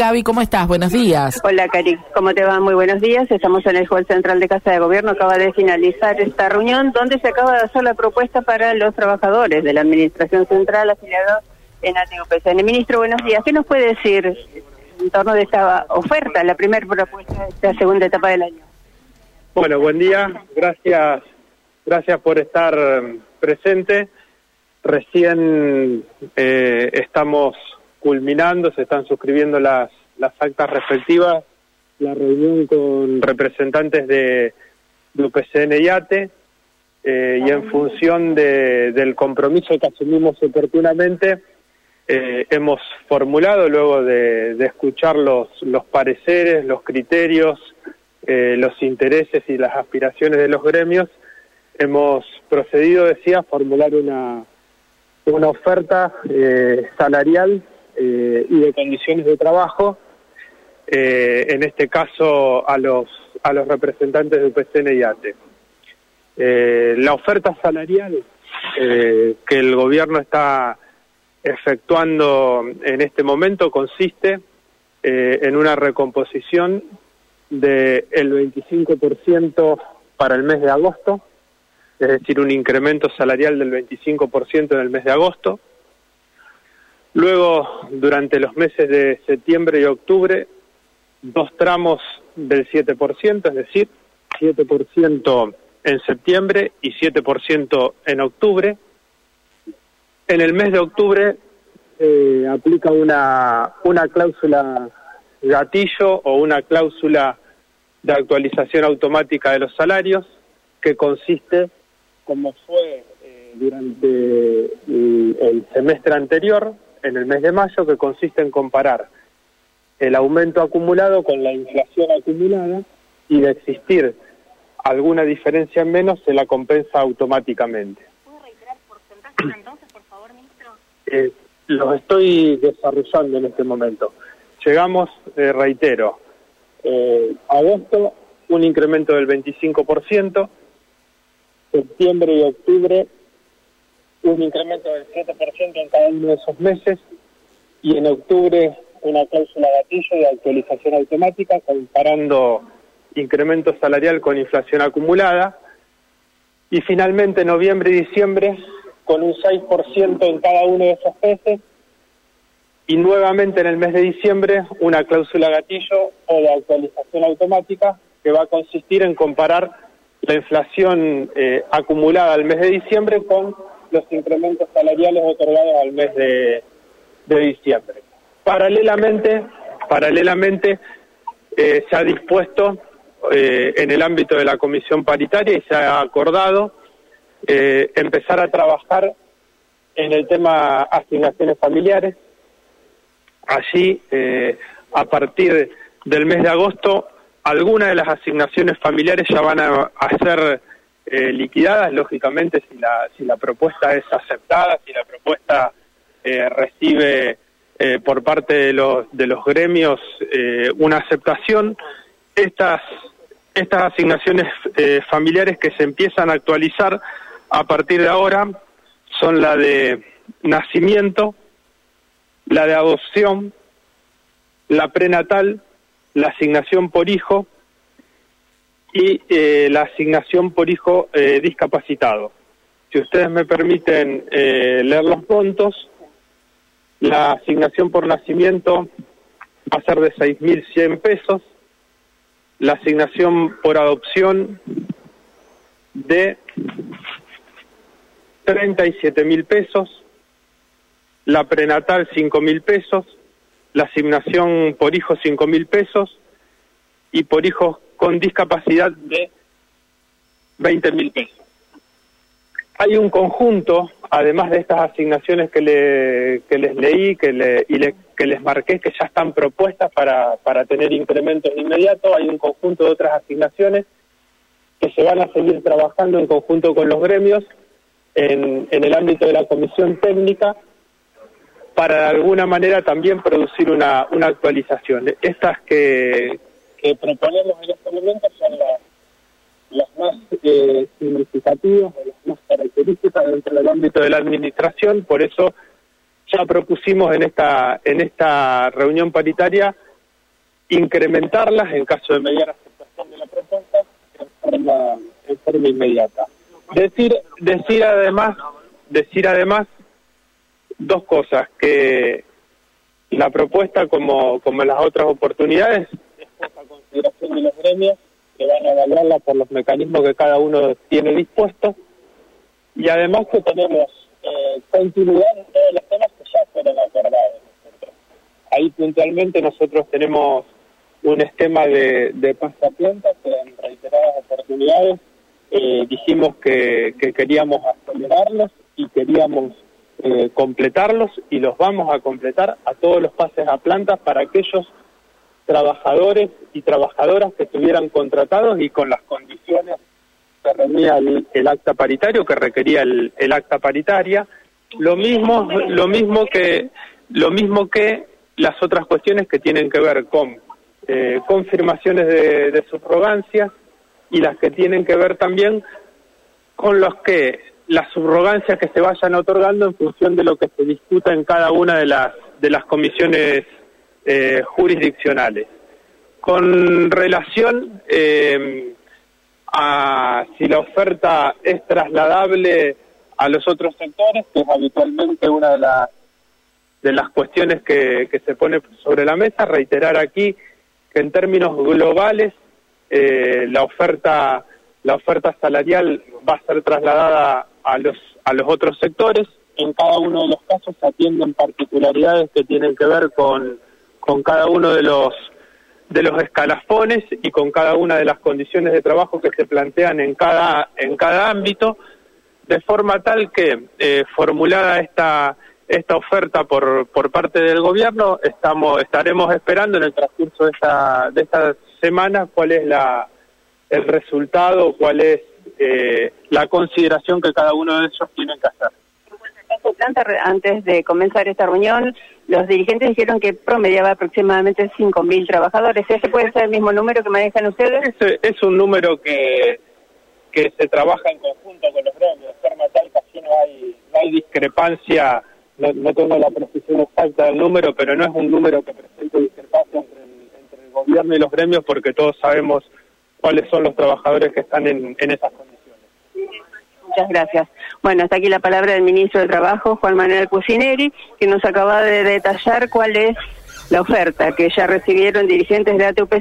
Gaby, ¿cómo estás? Buenos días. Hola, Cari. ¿Cómo te va? Muy buenos días. Estamos en el Hall Central de Casa de Gobierno. Acaba de finalizar esta reunión donde se acaba de hacer la propuesta para los trabajadores de la Administración Central afiliados en ATUPCN. Ministro, buenos días. ¿Qué nos puede decir en torno de esta oferta, la primera propuesta de esta segunda etapa del año? Bueno, buen día. Gracias, gracias por estar presente. Recién eh, estamos culminando, se están suscribiendo las, las actas respectivas, la reunión con representantes de, de UPCN y ATE, eh, y en función de, del compromiso que asumimos oportunamente, eh, hemos formulado, luego de, escuchar los, los pareceres, los criterios, eh, los intereses y las aspiraciones de los gremios, hemos procedido, decía, a formular una, una oferta eh, salarial eh, y de condiciones de trabajo, eh, en este caso a los, a los representantes de UPCN y ATE. Eh, la oferta salarial que el gobierno está efectuando en este momento consiste en una recomposición del de 25% para el mes de agosto, es decir, un incremento salarial del 25% en el mes de agosto, Luego, durante los meses de septiembre y octubre, dos tramos del 7%, es decir, 7% en septiembre y 7% en octubre. En el mes de octubre eh, aplica una, una cláusula gatillo o una cláusula de actualización automática de los salarios que consiste, como fue eh, durante el, el semestre anterior, en el mes de mayo que consiste en comparar el aumento acumulado con la inflación acumulada y de existir alguna diferencia en menos se la compensa automáticamente. ¿Puede reiterar porcentajes entonces, por favor, ministro? Eh, los estoy desarrollando en este momento. Llegamos, eh, reitero, eh, agosto un incremento del 25%, septiembre y octubre un incremento del 7% en cada uno de esos meses y en octubre una cláusula gatillo de actualización automática comparando incremento salarial con inflación acumulada y finalmente noviembre y diciembre con un 6% en cada uno de esos meses y nuevamente en el mes de diciembre una cláusula gatillo o de actualización automática que va a consistir en comparar la inflación eh, acumulada al mes de diciembre con los incrementos salariales otorgados al mes de, de diciembre. Paralelamente, paralelamente eh, se ha dispuesto eh, en el ámbito de la comisión paritaria y se ha acordado eh, empezar a trabajar en el tema asignaciones familiares. Allí, eh, a partir del mes de agosto, algunas de las asignaciones familiares ya van a, a ser eh, liquidadas, lógicamente, si la, si la propuesta es aceptada, si la propuesta eh, recibe eh, por parte de los, de los gremios eh, una aceptación. Estas, estas asignaciones eh, familiares que se empiezan a actualizar a partir de ahora son la de nacimiento, la de adopción, la prenatal, la asignación por hijo, y eh, la asignación por hijo eh, discapacitado. Si ustedes me permiten eh, leer los puntos, la asignación por nacimiento va a ser de 6.100 pesos, la asignación por adopción de 37.000 pesos, la prenatal 5.000 pesos, la asignación por hijo 5.000 pesos y por hijos con discapacidad de 20 mil pesos. Hay un conjunto, además de estas asignaciones que, le, que les leí que le, y le, que les marqué, que ya están propuestas para, para tener incrementos inmediatos, hay un conjunto de otras asignaciones que se van a seguir trabajando en conjunto con los gremios en, en el ámbito de la comisión técnica para de alguna manera también producir una, una actualización. Estas que, que proponemos en este momento son las, más eh, significativas, las más características dentro del ámbito de la administración, por eso ya propusimos en esta, en esta reunión paritaria incrementarlas en caso de mediana aceptación de la propuesta en forma, en forma inmediata. Decir, decir además, decir además dos cosas, que la propuesta como, como las otras oportunidades de los gremios que van a evaluarla por los mecanismos que cada uno tiene dispuestos y además que tenemos eh, continuidad en todos los temas que ya fueron acordados. Ahí puntualmente nosotros tenemos un esquema de, de pasta planta que en reiteradas oportunidades eh, dijimos que, que queríamos acelerarlos y queríamos eh, completarlos y los vamos a completar a todos los pases a plantas para aquellos trabajadores y trabajadoras que estuvieran contratados y con las condiciones que reunía el, acta paritario, que requería el, acta paritaria. Lo mismo, lo mismo que, lo mismo que las otras cuestiones que tienen que ver con eh, confirmaciones de, de subrogancias y las que tienen que ver también con los que las subrogancias que se vayan otorgando en función de lo que se discuta en cada una de las de las comisiones eh, jurisdiccionales. Con relación eh, a si la oferta es trasladable a los otros sectores, que es habitualmente una de las de las cuestiones que, que se pone sobre la mesa, reiterar aquí que en términos globales eh, la oferta la oferta salarial va a ser trasladada a los a los otros sectores en cada uno de los casos se atienden particularidades que tienen que ver con, con cada uno de los de los escalafones y con cada una de las condiciones de trabajo que se plantean en cada en cada ámbito de forma tal que eh, formulada esta esta oferta por por parte del gobierno estamos estaremos esperando en el transcurso de esta de esta semana cuál es la el resultado, cuál es eh, la consideración que cada uno de ellos tiene que hacer. Antes de comenzar esta reunión, los dirigentes dijeron que promediaba aproximadamente 5.000 trabajadores. ¿Ese puede ser el mismo número que manejan ustedes? Es, un número que, que se trabaja en conjunto con los gremios, forma tal que así no hay, no hay discrepancia, no, no, tengo la precisión exacta del número, pero no es un número que presente discrepancia entre el, entre el gobierno y los gremios porque todos sabemos cuáles son los trabajadores que están en, en esas condiciones. Muchas gracias. Bueno, hasta aquí la palabra del ministro de Trabajo, Juan Manuel Cusineri, que nos acaba de detallar cuál es la oferta que ya recibieron dirigentes de ATUP